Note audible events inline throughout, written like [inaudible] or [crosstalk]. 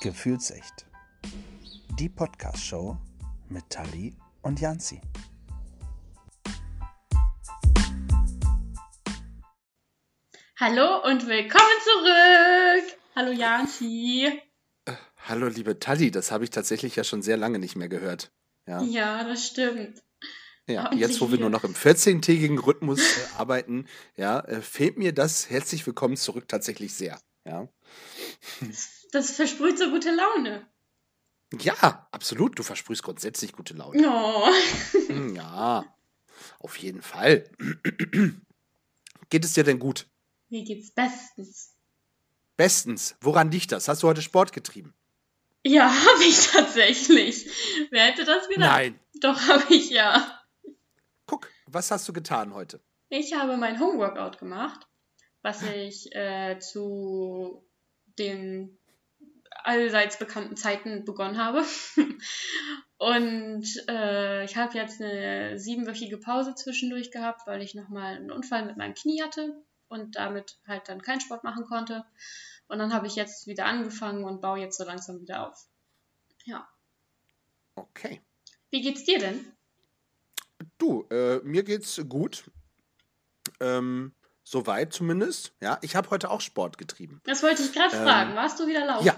Gefühlsecht. Die Podcast-Show mit Tali und Janzi. Hallo und willkommen zurück. Hallo Janzi. Hallo liebe Tali, das habe ich tatsächlich ja schon sehr lange nicht mehr gehört. Ja, Ja, das stimmt. ja. Jetzt wo wir nur noch im 14-tägigen Rhythmus äh, [laughs] arbeiten, ja, äh, fehlt mir das herzlich willkommen zurück tatsächlich sehr. Ja. [laughs] Das versprüht so gute Laune. ja, absolut, du versprühst grundsätzlich gute Laune. Oh. Ja, auf jeden Fall. Geht es dir denn gut? Mir geht's bestens. Bestens. Woran liegt das? Hast du heute Sport getrieben? Ja, [laughs] habe ich tatsächlich. Wer hätte das gedacht? Nein. Doch, habe ich ja. Guck, was hast du getan heute? Ich habe mein Homeworkout gemacht, was ich äh, zu den allseits bekannten Zeiten begonnen habe. [laughs] Und äh, ich habe jetzt eine siebenwöchige Pause zwischendurch gehabt, weil ich nochmal einen Unfall mit meinem Knie hatte und damit halt dann keinen Sport machen konnte. Und dann habe ich jetzt wieder angefangen und baue jetzt so langsam wieder auf. Ja. Okay. Wie geht's dir denn? Du, äh, mir geht's gut. Ähm, soweit zumindest. Ja, ich habe heute auch Sport getrieben. Das wollte ich gerade Ähm, fragen. Warst du wieder laufen? ja.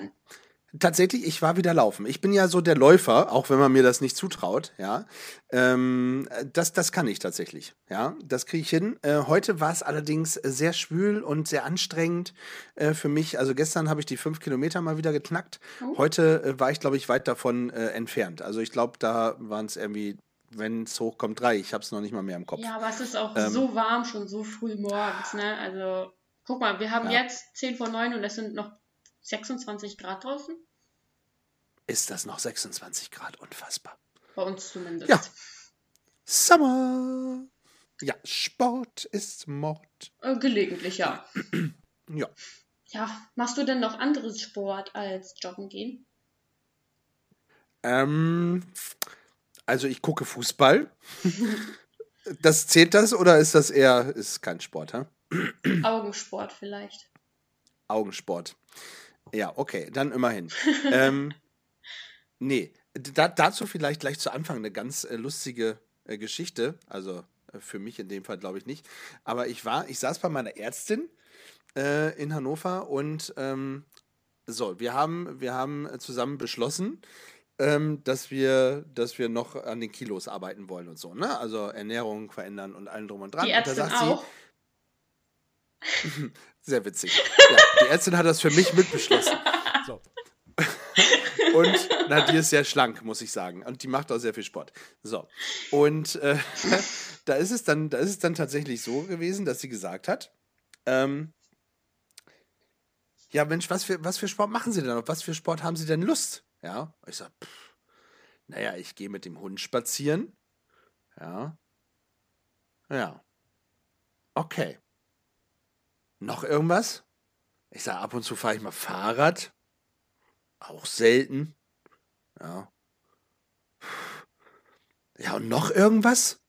Tatsächlich, ich war wieder laufen. Ich bin ja so der Läufer, auch wenn man mir das nicht zutraut, ja. Ähm, das, das kann ich tatsächlich, ja. Das kriege ich hin. Äh, heute war es allerdings sehr schwül und sehr anstrengend äh, für mich. Also gestern habe ich die fünf Kilometer mal wieder geknackt. Oh. Heute äh, war ich, glaube ich, weit davon äh, entfernt. Also ich glaube, da waren es irgendwie, wenn es hochkommt, drei. Ich habe es noch nicht mal mehr im Kopf. Ja, aber es ist auch Ähm, so warm, schon so früh morgens, ne? Also, guck mal, wir haben Ja. jetzt 10 vor 9 und es sind noch 26 Grad draußen. Ist das noch 26 Grad? Unfassbar. Bei uns zumindest. Ja. Summer. Ja, Sport ist Mord. Äh, gelegentlich, ja. [clears throat] Ja. Ja, machst du denn noch anderes Sport als joggen gehen? Ähm, also ich gucke Fußball. Das zählt das oder ist das eher ist kein Sport, hä? Augensport vielleicht. Augensport. Ja, okay, dann immerhin. ähm, [laughs] nee, da, dazu vielleicht gleich zu Anfang eine ganz äh, lustige äh, Geschichte. Also äh, für mich in dem Fall glaube ich nicht. Aber ich war, ich saß bei meiner Ärztin äh, in Hannover und ähm, so, wir haben, wir haben zusammen beschlossen, ähm, dass wir, dass wir noch an den Kilos arbeiten wollen und so, ne? Also Ernährung verändern und allem drum und dran. Die und da Ärztin sie, auch. [laughs] sehr witzig. Ja, die Ärztin hat das für mich mitbeschlossen. [laughs] So. [laughs] Und na, die ist sehr schlank, muss ich sagen. Und die macht auch sehr viel Sport. So. Und äh, da ist es dann, da ist es dann tatsächlich so gewesen, dass sie gesagt hat, ähm, ja, Mensch, was für, was für Sport machen Sie denn? Auf was für Sport haben Sie denn Lust? Ja. Ich sag, pff, naja, ich gehe mit dem Hund spazieren. Ja. Ja. Okay. Noch irgendwas? Ich sage, ab und zu fahre ich mal Fahrrad. Auch selten. Ja. Ja, und noch irgendwas?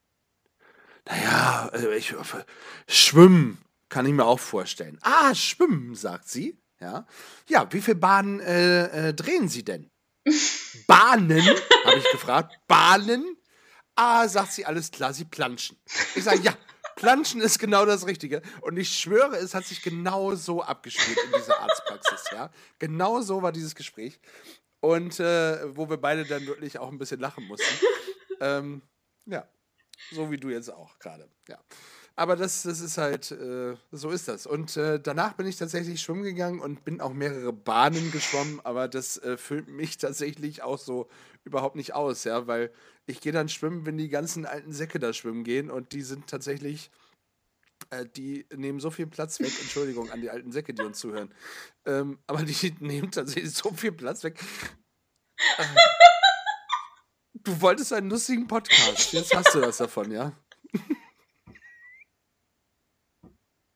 Naja, äh, ich, Schwimmen kann ich mir auch vorstellen. Ah, Schwimmen, sagt sie. Ja. Ja, wie viele Bahnen äh, äh, drehen Sie denn? Bahnen, habe ich gefragt. Bahnen? Ah, sagt sie, alles klar, Sie planschen. Ich sage, ja, planschen ist genau das Richtige. Und ich schwöre, es hat sich genau so abgespielt in dieser Arztpraxis. Ja? Genau so war dieses Gespräch. Und äh, wo wir beide dann wirklich auch ein bisschen lachen mussten. ähm, ja, so wie du jetzt auch gerade. Ja. Aber das, das ist halt, äh, so ist das. Und äh, danach bin ich tatsächlich schwimmen gegangen und bin auch mehrere Bahnen geschwommen, aber das äh, füllt mich [laughs] tatsächlich auch so überhaupt nicht aus, ja, weil ich gehe dann schwimmen, wenn die ganzen alten Säcke da schwimmen gehen und die sind tatsächlich, äh, die nehmen so viel Platz weg, Entschuldigung an die alten Säcke, die uns zuhören, ähm, aber die [laughs] nehmen tatsächlich so viel Platz weg. Äh, du wolltest einen lustigen Podcast, jetzt hast du das davon, ja?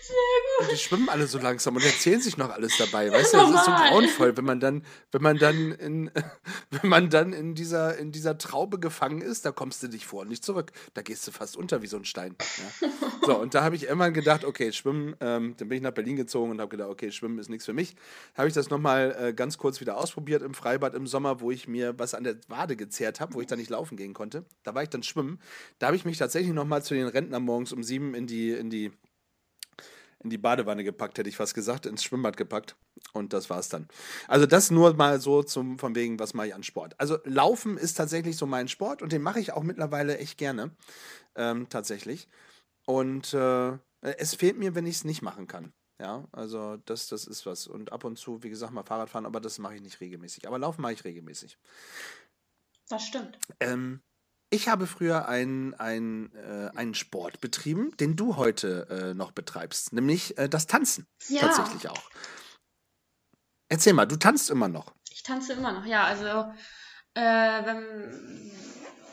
Sehr und die schwimmen alle so langsam und erzählen sich noch alles dabei. Weißt du, das ist so grauenvoll, wenn man dann, wenn man dann in, [laughs] wenn man dann in dieser, in dieser Traube gefangen ist, da kommst du nicht vor und nicht zurück. Da gehst du fast unter wie so ein Stein. Ja. So, und da habe ich irgendwann gedacht, okay, Schwimmen, ähm, dann bin ich nach Berlin gezogen und habe gedacht, okay, Schwimmen ist nichts für mich. Habe ich das nochmal äh, ganz kurz wieder ausprobiert im Freibad im Sommer, wo ich mir was an der Wade gezerrt habe, wo ich dann nicht laufen gehen konnte. Da war ich dann schwimmen. Da habe ich mich tatsächlich nochmal zu den Rentnern morgens um sieben in die, in die in die Badewanne gepackt, hätte ich fast gesagt, ins Schwimmbad gepackt. Und das war's dann. Also das nur mal so zum, von wegen, was mache ich an Sport. Also Laufen ist tatsächlich so mein Sport und den mache ich auch mittlerweile echt gerne. Ähm, tatsächlich. Und äh, es fehlt mir, wenn ich es nicht machen kann. Ja, also das, das ist was. Und ab und zu, wie gesagt, mal Fahrrad fahren, aber das mache ich nicht regelmäßig. Aber Laufen mache ich regelmäßig. Das stimmt. Ähm, ich habe früher einen, einen, äh, einen Sport betrieben, den du heute äh, noch betreibst, nämlich äh, das Tanzen. Ja. Tatsächlich auch. Erzähl mal, du tanzt immer noch. Ich tanze immer noch, ja. Also, äh, wenn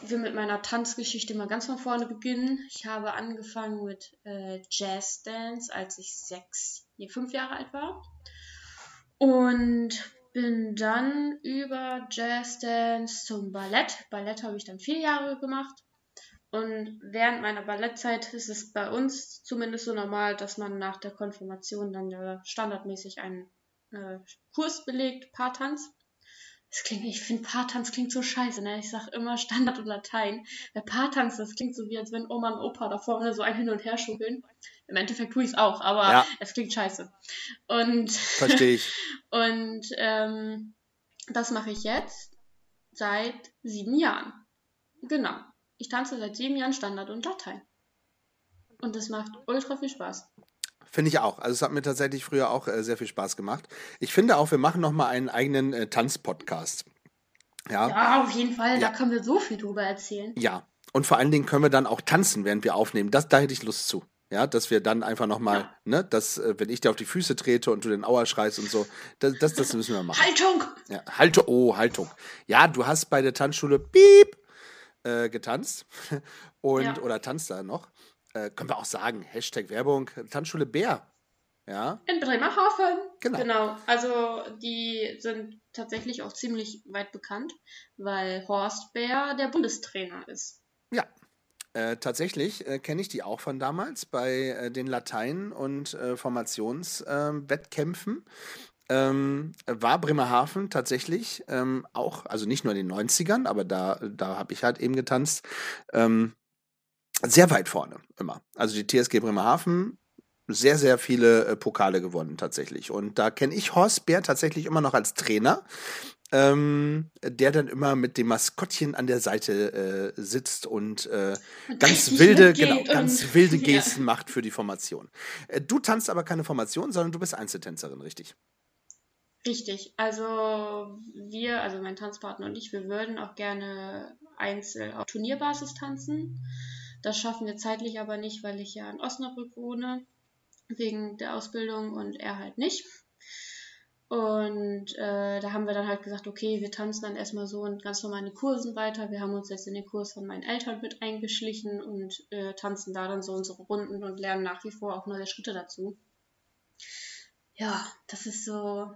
wir mit meiner Tanzgeschichte mal ganz von vorne beginnen. Ich habe angefangen mit äh, Jazz Dance, als ich sechs, nee, fünf Jahre alt war. Und bin dann über Jazz Dance zum Ballett. Ballett habe ich dann vier Jahre gemacht. Und während meiner Ballettzeit ist es bei uns zumindest so normal, dass man nach der Konfirmation dann standardmäßig einen äh, Kurs belegt, Paartanz. Das klingt, ich finde Paartanz klingt so scheiße, ne? Ich sag immer Standard und Latein. Weil Paartanz, das klingt so wie, als wenn Oma und Opa da vorne so ein Hin und Her schuckeln. Im Endeffekt tue ich es auch, aber Ja. es klingt scheiße. Und, Verstehe ich. [laughs] und ähm, das mache ich jetzt seit sieben Jahren. Genau. Ich tanze seit sieben Jahren Standard und Latein. Und das macht ultra viel Spaß. Finde ich auch. Also es hat mir tatsächlich früher auch äh, sehr viel Spaß gemacht. Ich finde auch, wir machen noch mal einen eigenen äh, Tanzpodcast. Ja, ja. Ja, auf jeden Fall. Ja. Da können wir so viel drüber erzählen. Und vor allen Dingen können wir dann auch tanzen, während wir aufnehmen. Das, da hätte ich Lust zu. Ja, dass wir dann einfach noch mal, Ja. ne, dass, äh, wenn ich dir auf die Füße trete und du den Auer schreist und so, das, das, das müssen wir machen. Haltung! Ja, Halte, oh, Haltung. Ja, du hast bei der Tanzschule Piep äh, getanzt [laughs] und Ja. oder tanzt da noch. Äh, können wir auch sagen, Hashtag Werbung, Tanzschule Bär. Ja, In Bremerhaven. Genau. Genau. Also die sind tatsächlich auch ziemlich weit bekannt, weil Horst Bär der Bundestrainer ist. ja. Äh, tatsächlich äh, kenne ich die auch von damals bei äh, den Latein- und äh, Formationswettkämpfen. Ähm, war Bremerhaven tatsächlich ähm, auch, also nicht nur in den 90ern, aber da, da habe ich halt eben getanzt, ähm, sehr weit vorne immer. Also die TSG Bremerhaven, sehr, sehr viele äh, Pokale gewonnen tatsächlich. Und da kenne ich Horst Bär tatsächlich immer noch als Trainer, ähm, der dann immer mit dem Maskottchen an der Seite äh, sitzt und äh, ganz richtig wilde, genau, ganz wilde [laughs] ja. Gesten macht für die Formation. Äh, du tanzt aber keine Formation, sondern du bist Einzeltänzerin, richtig? Richtig. Also wir, also mein Tanzpartner und ich, wir würden auch gerne einzeln auf Turnierbasis tanzen. Das schaffen wir zeitlich aber nicht, weil ich ja in Osnabrück wohne, wegen der Ausbildung und er halt nicht. Und äh, da haben wir dann halt gesagt, okay, wir tanzen dann erstmal so in ganz normalen Kursen weiter. Wir haben uns jetzt in den Kurs von meinen Eltern mit eingeschlichen und äh, tanzen da dann so unsere Runden und lernen nach wie vor auch neue Schritte dazu. Ja, das ist so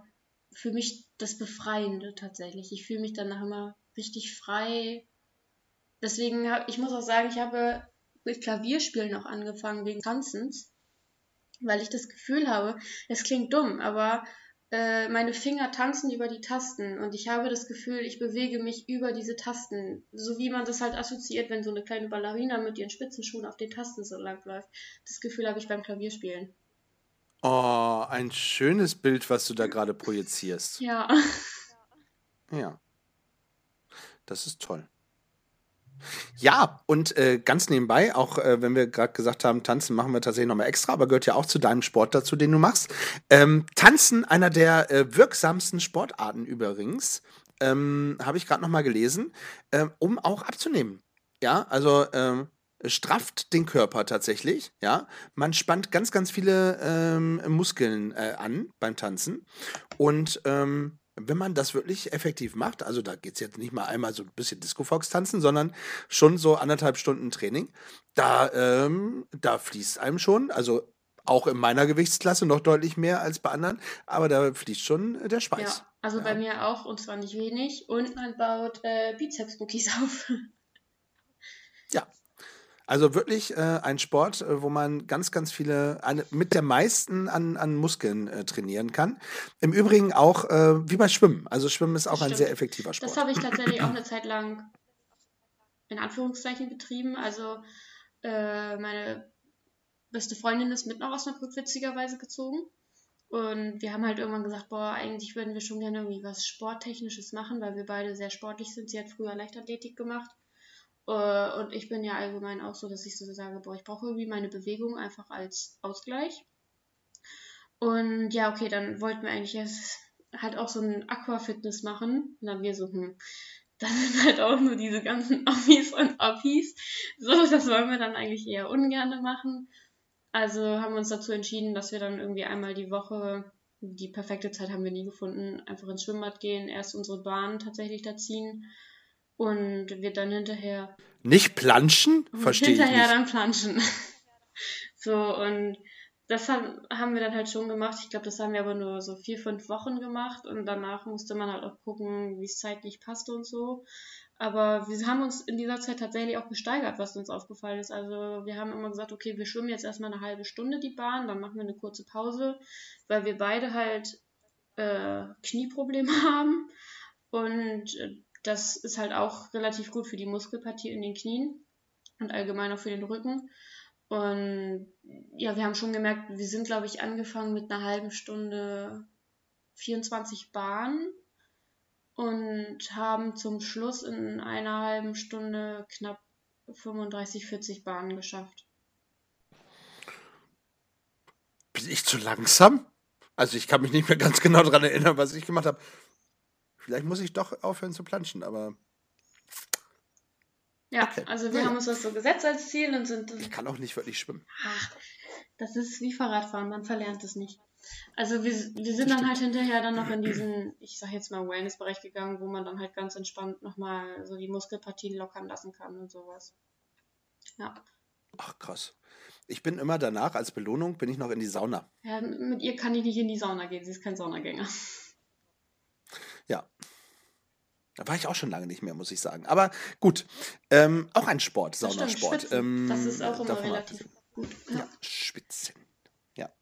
für mich das Befreiende tatsächlich. Ich fühle mich danach immer richtig frei. Deswegen, hab, ich muss auch sagen, ich habe mit Klavierspielen auch angefangen wegen Tanzens, weil ich das Gefühl habe, es klingt dumm, aber äh, meine Finger tanzen über die Tasten und ich habe das Gefühl, ich bewege mich über diese Tasten, so wie man das halt assoziiert, wenn so eine kleine Ballerina mit ihren Spitzenschuhen auf den Tasten so lang läuft. Das Gefühl habe ich beim Klavierspielen. Oh, ein schönes Bild, was du da gerade projizierst. Ja. Ja. Das ist toll. Ja, und äh, ganz nebenbei, auch äh, wenn wir gerade gesagt haben, Tanzen machen wir tatsächlich nochmal extra, aber gehört ja auch zu deinem Sport dazu, den du machst. Ähm, Tanzen, einer der äh, wirksamsten Sportarten übrigens, ähm, habe ich gerade nochmal gelesen, ähm, um auch abzunehmen. Ja, also ähm, strafft den Körper tatsächlich, ja. Man spannt ganz, ganz viele ähm, Muskeln äh, an beim Tanzen. Und ähm, wenn man das wirklich effektiv macht, also da geht es jetzt nicht mal einmal so ein bisschen Disco-Fox tanzen, sondern schon so anderthalb Stunden Training, da, ähm, da fließt einem schon, also auch in meiner Gewichtsklasse noch deutlich mehr als bei anderen, aber da fließt schon der Schweiß. Ja, also Ja. bei mir auch und zwar nicht wenig. Und man baut äh, Bizeps-Cookies auf. Ja. Also wirklich äh, ein Sport, äh, wo man ganz, ganz viele, eine, mit der meisten an, an Muskeln äh, trainieren kann. Im Übrigen auch äh, wie bei Schwimmen. Also Schwimmen ist auch ein sehr effektiver Sport. Das habe ich tatsächlich auch [clears throat] eine Zeit lang in Anführungszeichen betrieben. Also äh, meine beste Freundin ist mit nach Osnabrück witzigerweise gezogen. Und wir haben halt irgendwann gesagt, boah, eigentlich würden wir schon gerne irgendwie was Sporttechnisches machen, weil wir beide sehr sportlich sind. Sie hat früher Leichtathletik gemacht. Äh, Und ich bin ja allgemein auch so, dass ich so sage, boah, ich brauche irgendwie meine Bewegung einfach als Ausgleich. Und ja, okay, dann wollten wir eigentlich erst halt auch so ein Aquafitness machen. Und dann wir so, hm, das sind halt auch nur diese ganzen [laughs] Amis und Appis. So, das wollen wir dann eigentlich eher ungern machen. Also haben wir uns dazu entschieden, dass wir dann irgendwie einmal die Woche, die perfekte Zeit haben wir nie gefunden, einfach ins Schwimmbad gehen, erst unsere Bahn tatsächlich da ziehen und wir dann hinterher Nicht planschen? [laughs] Verstehe ich hinterher dann planschen. [laughs] so, und das haben, haben wir dann halt schon gemacht. Ich glaube, das haben wir aber nur so vier, fünf Wochen gemacht und danach musste man halt auch gucken, wie es zeitlich passte und so. Aber wir haben uns in dieser Zeit tatsächlich auch gesteigert, was uns aufgefallen ist. Also wir haben immer gesagt, okay, wir schwimmen jetzt erstmal eine halbe Stunde die Bahn, dann machen wir eine kurze Pause, weil wir beide halt äh, Knieprobleme [laughs] haben. Und äh, das ist halt auch relativ gut für die Muskelpartie in den Knien und allgemein auch für den Rücken. Und ja, wir haben schon gemerkt, wir sind, glaube ich, angefangen mit einer halben Stunde 24 Bahnen und haben zum Schluss in einer halben Stunde knapp 35, 40 Bahnen geschafft. Bin ich zu langsam? Also ich kann mich nicht mehr ganz genau daran erinnern, was ich gemacht habe. Vielleicht muss ich doch aufhören zu planschen, aber Ja, Okay. also wir Ja. haben uns das so gesetzt als Ziel und sind ich kann auch nicht wirklich schwimmen. Ach, das ist wie Fahrradfahren, man verlernt es nicht. Also wir, wir sind dann halt hinterher dann noch in diesen, ich sag jetzt mal, Wellness-Bereich gegangen, wo man dann halt ganz entspannt nochmal so die Muskelpartien lockern lassen kann und sowas. Ja. Ach krass. Ich bin immer danach, als Belohnung, bin ich noch in die Sauna. ja. Mit ihr kann ich nicht in die Sauna gehen, sie ist kein Saunagänger. Da war ich auch schon lange nicht mehr, muss ich sagen. Aber gut. Ähm, auch ein Sport, Das Saunasport. Schwitzen, Ähm, das ist auch immer relativ gut. Ja, Ja. schwitzen. Ja.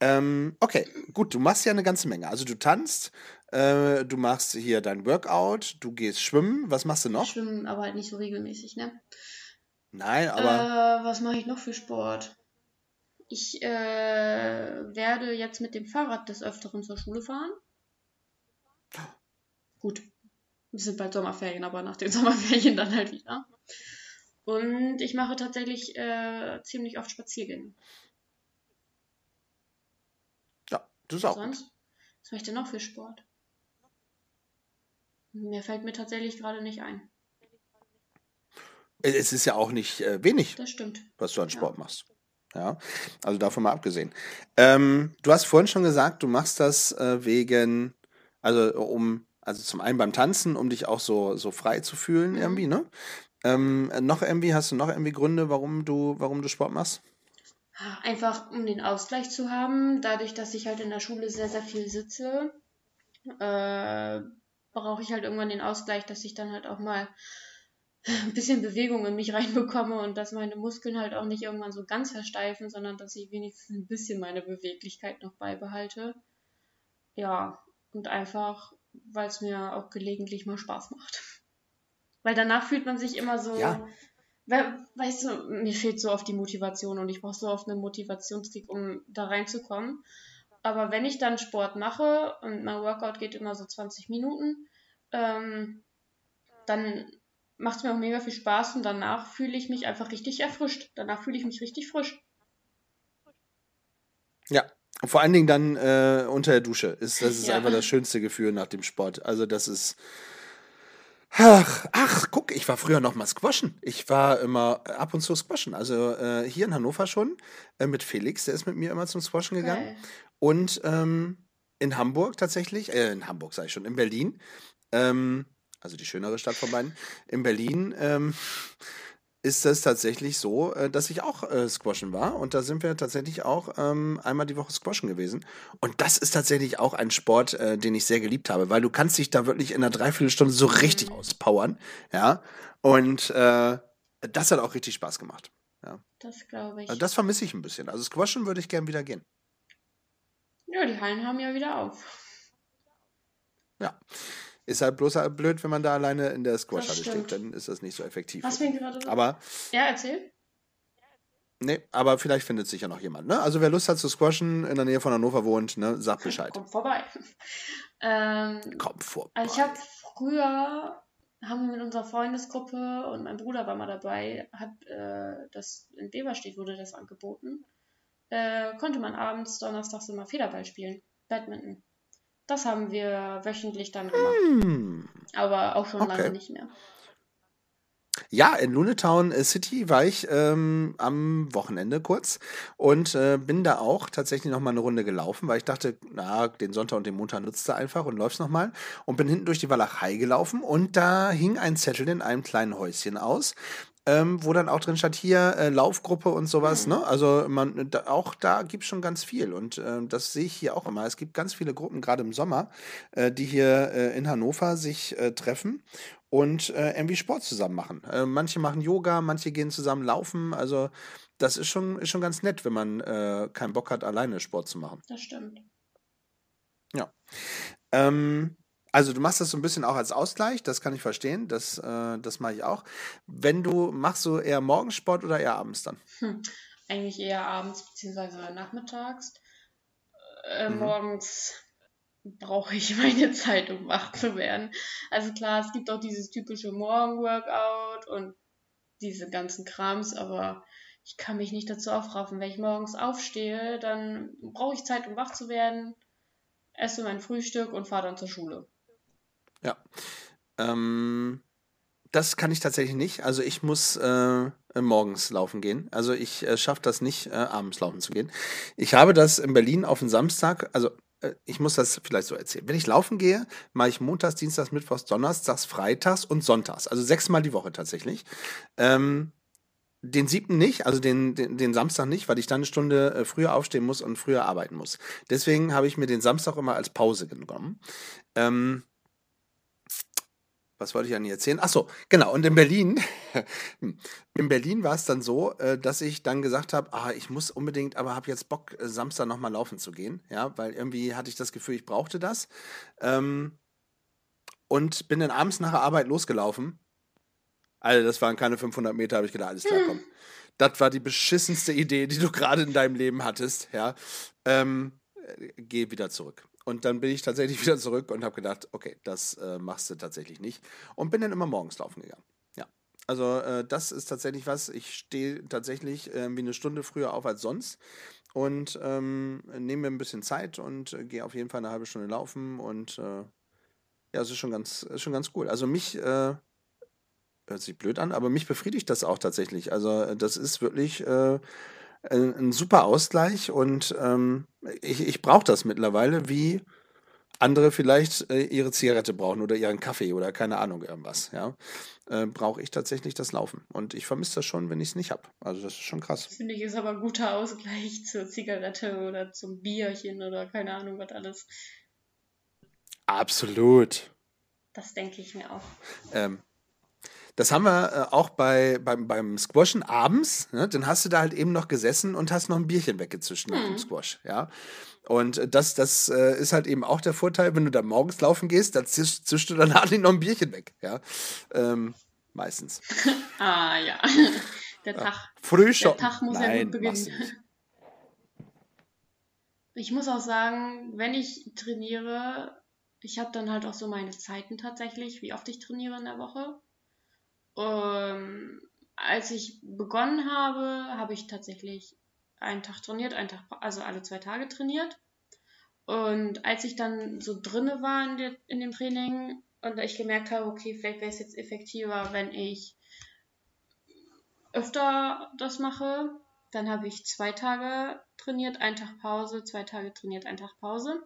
Ähm, okay, gut, du machst ja eine ganze Menge. Also du tanzt, äh, du machst hier dein Workout, du gehst schwimmen. Was machst du noch? Schwimmen, aber halt nicht so regelmäßig, ne? Nein, aber Äh, was mache ich noch für Sport? Ich äh, werde jetzt mit dem Fahrrad des Öfteren zur Schule fahren. Gut, wir sind bald Sommerferien, aber nach den [laughs] Sommerferien dann halt wieder. Und ich mache tatsächlich äh, ziemlich oft Spaziergänge. ja, du ist auch. gut. Sonst? Was mache ich denn noch für Sport? Mir fällt mir tatsächlich gerade nicht ein. Es ist ja auch nicht äh, wenig, Das stimmt. was du an Ja. Sport machst. Ja, also davon mal abgesehen. Ähm, du hast vorhin schon gesagt, du machst das äh, wegen, also um, also zum einen beim Tanzen, um dich auch so, so frei zu fühlen Mhm. irgendwie, ne? Ähm, noch irgendwie, hast du noch irgendwie Gründe, warum du, warum du Sport machst? Einfach um den Ausgleich zu haben, dadurch, dass ich halt in der Schule sehr, sehr viel sitze, äh, brauche ich halt irgendwann den Ausgleich, dass ich dann halt auch mal ein bisschen Bewegung in mich reinbekomme und dass meine Muskeln halt auch nicht irgendwann so ganz versteifen, sondern dass ich wenigstens ein bisschen meine Beweglichkeit noch beibehalte. Ja, und einfach, weil es mir auch gelegentlich mal Spaß macht. Weil danach fühlt man sich immer so, Ja. We weißt du, mir fehlt so oft die Motivation und ich brauche so oft einen Motivationskick, um da reinzukommen. Aber wenn ich dann Sport mache und mein Workout geht immer so 20 Minuten, ähm, dann macht es mir auch mega viel Spaß und danach fühle ich mich einfach richtig erfrischt. Danach fühle ich mich richtig frisch. Ja, vor allen Dingen dann äh, unter der Dusche. Ist, das ist Ja. einfach das schönste Gefühl nach dem Sport. Also das ist. Ach, ach, guck, ich war früher noch mal squashen. Ich war immer ab und zu squashen. Also äh, hier in Hannover schon äh, mit Felix, der ist mit mir immer zum Squashen gegangen. Geil. Und ähm, in Hamburg tatsächlich, äh, in Hamburg sage ich schon, in Berlin, ähm, also die schönere Stadt von beiden, in Berlin ähm, ist es tatsächlich so, äh, dass ich auch äh, squashen war. Und da sind wir tatsächlich auch ähm, einmal die Woche squashen gewesen. Und das ist tatsächlich auch ein Sport, äh, den ich sehr geliebt habe, weil du kannst dich da wirklich in einer Dreiviertelstunde so richtig Mhm. auspowern. Ja. Und äh, das hat auch richtig Spaß gemacht. Ja. Das glaube ich. Also das vermisse ich ein bisschen. Also squashen würde ich gern wieder gehen. ja, die Hallen haben ja wieder auf. Ja. Ist halt bloß halt blöd, wenn man da alleine in der Squash-Halle steht, dann ist das nicht so effektiv. Was mir gerade. Aber Ja, erzähl. Nee, aber vielleicht findet sich ja noch jemand. Ne? Also wer Lust hat zu squashen, in der Nähe von Hannover wohnt, ne, sagt Bescheid. Kommt vorbei. [laughs] Ähm, Komm vorbei. also ich habe früher haben wir mit unserer Freundesgruppe und mein Bruder war mal dabei, hat äh, das in Deberstedt wurde das angeboten. Äh, konnte man abends donnerstags immer Federball spielen, Badminton. Das haben wir wöchentlich dann gemacht, Hm. aber auch schon Okay. lange nicht mehr. Ja, in Lunetown äh, City war ich ähm, am Wochenende kurz und äh, bin da auch tatsächlich noch mal eine Runde gelaufen, weil ich dachte, na, den Sonntag und den Montag nutzt du einfach und läufst noch mal und bin hinten durch die Walachei gelaufen und da hing ein Zettel in einem kleinen Häuschen aus. Ähm, wo dann auch drin stand, hier äh, Laufgruppe und sowas, Mhm. ne? Also man, da, auch da gibt es schon ganz viel. Und ähm, das sehe ich hier auch immer. Es gibt ganz viele Gruppen, gerade im Sommer, äh, die hier äh, in Hannover sich äh, treffen und äh, irgendwie Sport zusammen machen. Äh, manche machen Yoga, manche gehen zusammen laufen. Also das ist schon, ist schon ganz nett, wenn man äh, keinen Bock hat, alleine Sport zu machen. Das stimmt. Ähm, also du machst das so ein bisschen auch als Ausgleich, das kann ich verstehen, das, äh, das mache ich auch. Wenn du, machst du eher Morgensport oder eher abends dann? Hm. Eigentlich eher abends bzw. nachmittags. Äh, Mhm. Morgens brauche ich [laughs] meine Zeit, um wach zu werden. Also klar, es gibt auch dieses typische Morgenworkout und diese ganzen Krams, aber ich kann mich nicht dazu aufraffen. Wenn ich morgens aufstehe, dann brauche ich Zeit, um wach zu werden, esse mein Frühstück und fahre dann zur Schule. Ja. Ähm, das kann ich tatsächlich nicht. Also ich muss äh, morgens laufen gehen. Also ich äh, schaffe das nicht, äh, abends laufen zu gehen. Ich habe das in Berlin auf den Samstag, also äh, ich muss das vielleicht so erzählen. Wenn ich laufen gehe, mache ich montags, dienstags, mittwochs, donnerstags, freitags und sonntags. Also sechsmal die Woche tatsächlich. Ähm, den siebten nicht, also den, den, den Samstag nicht, weil ich dann eine Stunde äh, früher aufstehen muss und früher arbeiten muss. Deswegen habe ich mir den Samstag immer als Pause genommen. Ähm, was wollte ich ihr erzählen? Ach so, genau. Und in Berlin, [laughs] in Berlin war es dann so, äh, dass ich dann gesagt habe, ah, ich muss unbedingt, aber habe jetzt Bock, äh, Samstag nochmal laufen zu gehen. Ja, weil irgendwie hatte ich das Gefühl, ich brauchte das. Ähm, und bin dann abends nach der Arbeit losgelaufen. Also, das waren keine 500 Meter, habe ich gedacht, alles klar, komm. [laughs] Das war die beschissenste Idee, die du [laughs] gerade in deinem Leben hattest. Ja, ähm, äh, geh wieder zurück. Und dann bin ich tatsächlich [laughs] wieder zurück und habe gedacht, okay, das äh, machst du tatsächlich nicht. Und bin dann immer morgens laufen gegangen. Ja. Also äh, das ist tatsächlich was. Ich stehe tatsächlich äh, wie eine Stunde früher auf als sonst und ähm, nehme mir ein bisschen Zeit und äh, gehe auf jeden Fall eine halbe Stunde laufen und äh, ja, es ist schon ganz, ist schon ganz cool. Also mich äh, hört sich blöd an, aber mich befriedigt das auch tatsächlich. Also äh, das ist wirklich ein, ein super Ausgleich und ähm, ich, ich brauche das mittlerweile, wie andere vielleicht äh, ihre Zigarette brauchen oder ihren Kaffee oder keine Ahnung irgendwas. Ja, äh, brauche ich tatsächlich das Laufen und ich vermisse das schon, wenn ich es nicht habe. Also das ist schon krass. Finde ich ist aber ein guter Ausgleich [laughs] zur Zigarette oder zum Bierchen oder keine Ahnung was alles. Absolut. Das denke ich mir auch. Ähm, das haben wir äh, auch bei, beim, beim Squashen abends. Ne? Dann hast du da halt eben noch gesessen und hast noch ein Bierchen weggezischt nach dem Hm. Squash. Ja? Und äh, das, das äh, ist halt eben auch der Vorteil, wenn du da morgens laufen gehst, dann zischst, zischst du danach [laughs] noch ein Bierchen weg. Ja? Ähm, meistens. [laughs] Ah ja, [laughs] der Tag, Früh der. Tag muss ja Nein, gut machst du beginnen. Ich muss auch sagen, wenn ich trainiere, ich habe dann halt auch so meine Zeiten tatsächlich, wie oft ich trainiere in der Woche. Ähm, als ich begonnen habe, habe ich tatsächlich einen Tag trainiert, einen Tag, also alle zwei Tage trainiert. Und als ich dann so drinne war in, der, in dem Training und ich gemerkt habe, okay, vielleicht wäre es jetzt effektiver, wenn ich öfter das mache, dann habe ich zwei Tage trainiert, einen Tag Pause, zwei Tage trainiert, einen Tag Pause.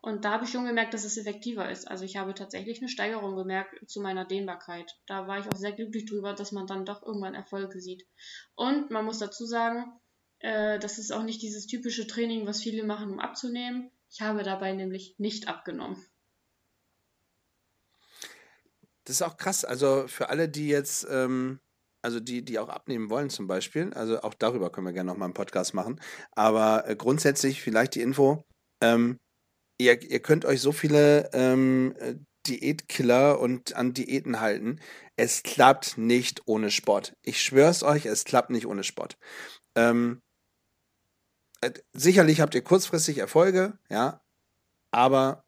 Und da habe ich schon gemerkt, dass es effektiver ist. Also ich habe tatsächlich eine Steigerung gemerkt zu meiner Dehnbarkeit. Da war ich auch sehr glücklich drüber, dass man dann doch irgendwann Erfolge sieht. Und man muss dazu sagen, äh, das ist auch nicht dieses typische Training, was viele machen, um abzunehmen. Ich habe dabei nämlich nicht abgenommen. Das ist auch krass. Also für alle, die jetzt, ähm, also die, die auch abnehmen wollen zum Beispiel, also auch darüber können wir gerne nochmal einen Podcast machen. Aber äh, grundsätzlich vielleicht die Info, ähm, ihr, ihr könnt euch so viele ähm, äh, Diätkiller und an Diäten halten. Es klappt nicht ohne Sport. Ich schwör's euch, es klappt nicht ohne Sport. Ähm, äh, sicherlich habt ihr kurzfristig Erfolge, ja, aber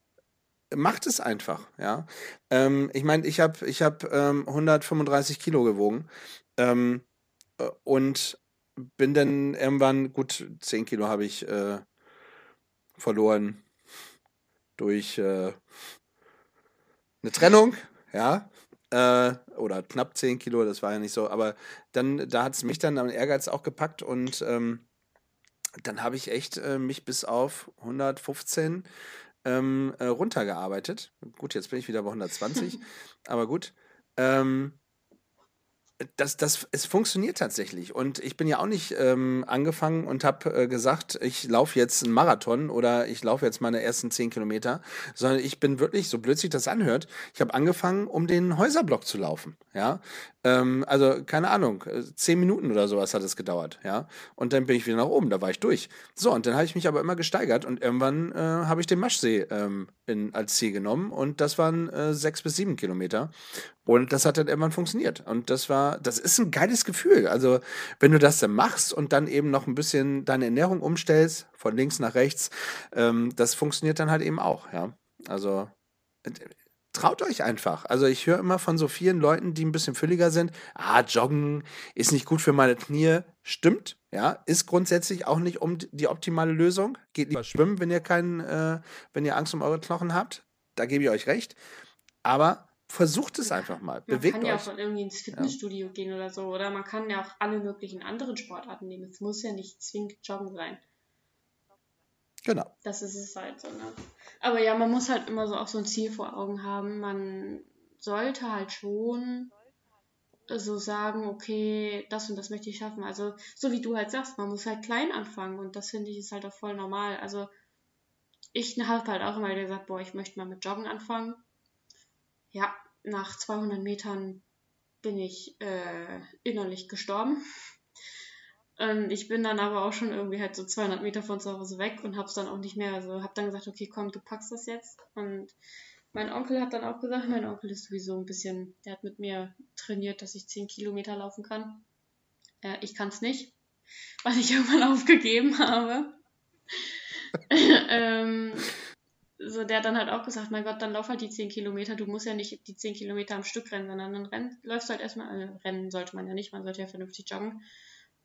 macht es einfach, ja. Ähm, ich meine, ich habe ich hab, ähm, 135 Kilo gewogen ähm, äh, und bin dann irgendwann, gut, 10 Kilo habe ich äh, verloren durch äh, eine Trennung, ja, äh, oder knapp 10 Kilo, das war ja nicht so, aber dann, da hat es mich dann am Ehrgeiz auch gepackt und ähm, dann habe ich echt äh, mich bis auf 115 ähm, äh, runtergearbeitet. Gut, jetzt bin ich wieder bei 120, [laughs] aber gut. Ähm, das, das, es funktioniert tatsächlich. Und ich bin ja auch nicht ähm, angefangen und habe äh, gesagt, ich laufe jetzt einen Marathon oder ich laufe jetzt meine ersten zehn Kilometer, sondern ich bin wirklich, so blöd sich das anhört, ich habe angefangen, um den Häuserblock zu laufen. Ja, ähm, also keine Ahnung, äh, zehn Minuten oder sowas hat es gedauert. Ja, und dann bin ich wieder nach oben, da war ich durch. So, und dann habe ich mich aber immer gesteigert und irgendwann äh, habe ich den Maschsee ähm, in, als Ziel genommen und das waren äh, sechs bis sieben Kilometer. Und das hat dann irgendwann funktioniert. Und das war, das ist ein geiles Gefühl. Also, wenn du das dann machst und dann eben noch ein bisschen deine Ernährung umstellst, von links nach rechts, ähm, das funktioniert dann halt eben auch, ja. Also, äh, traut euch einfach. Also, ich höre immer von so vielen Leuten, die ein bisschen fülliger sind, ah, Joggen ist nicht gut für meine Knie. Stimmt, ja, ist grundsätzlich auch nicht um die optimale Lösung. Geht lieber schwimmen, wenn ihr keinen, äh, wenn ihr Angst um eure Knochen habt. Da gebe ich euch recht. Aber versucht es einfach mal. Man Bewegt kann ja euch. auch irgendwie ins Fitnessstudio ja. gehen oder so. Oder man kann ja auch alle möglichen anderen Sportarten nehmen. Es muss ja nicht zwingend Joggen sein. Genau. Das ist es halt so. Ne? Aber ja, man muss halt immer so auch so ein Ziel vor Augen haben. Man sollte halt schon so sagen, okay, das und das möchte ich schaffen. Also, so wie du halt sagst, man muss halt klein anfangen und das finde ich ist halt auch voll normal. Also, ich habe halt auch immer gesagt, boah, ich möchte mal mit Joggen anfangen ja, nach 200 Metern bin ich äh, innerlich gestorben. Und ich bin dann aber auch schon irgendwie halt so 200 Meter von zu Hause weg und hab's dann auch nicht mehr, also hab dann gesagt, okay, komm, du packst das jetzt. Und mein Onkel hat dann auch gesagt, mein Onkel ist sowieso ein bisschen, der hat mit mir trainiert, dass ich 10 Kilometer laufen kann. Äh, ich kann's nicht, weil ich [laughs] irgendwann aufgegeben habe. [laughs] ähm, so der hat dann halt auch gesagt, mein Gott, dann lauf halt die 10 Kilometer, du musst ja nicht die 10 Kilometer am Stück rennen, sondern dann renn, läufst du halt erstmal, äh, rennen sollte man ja nicht, man sollte ja vernünftig joggen,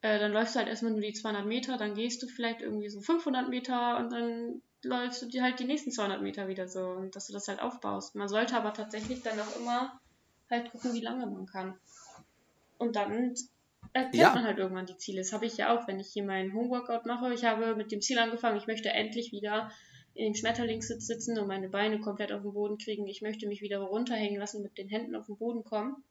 äh, dann läufst du halt erstmal nur die 200 Meter, dann gehst du vielleicht irgendwie so 500 Meter und dann läufst du dir halt die nächsten 200 Meter wieder so und dass du das halt aufbaust. Man sollte aber tatsächlich dann auch immer halt gucken, wie lange man kann. Und dann erkennt ja. man halt irgendwann die Ziele. Das habe ich ja auch, wenn ich hier meinen Homeworkout mache. Ich habe mit dem Ziel angefangen, ich möchte endlich wieder in dem Schmetterlingssitz sitzen und meine Beine komplett auf den Boden kriegen. Ich möchte mich wieder runterhängen lassen, mit den Händen auf den Boden kommen,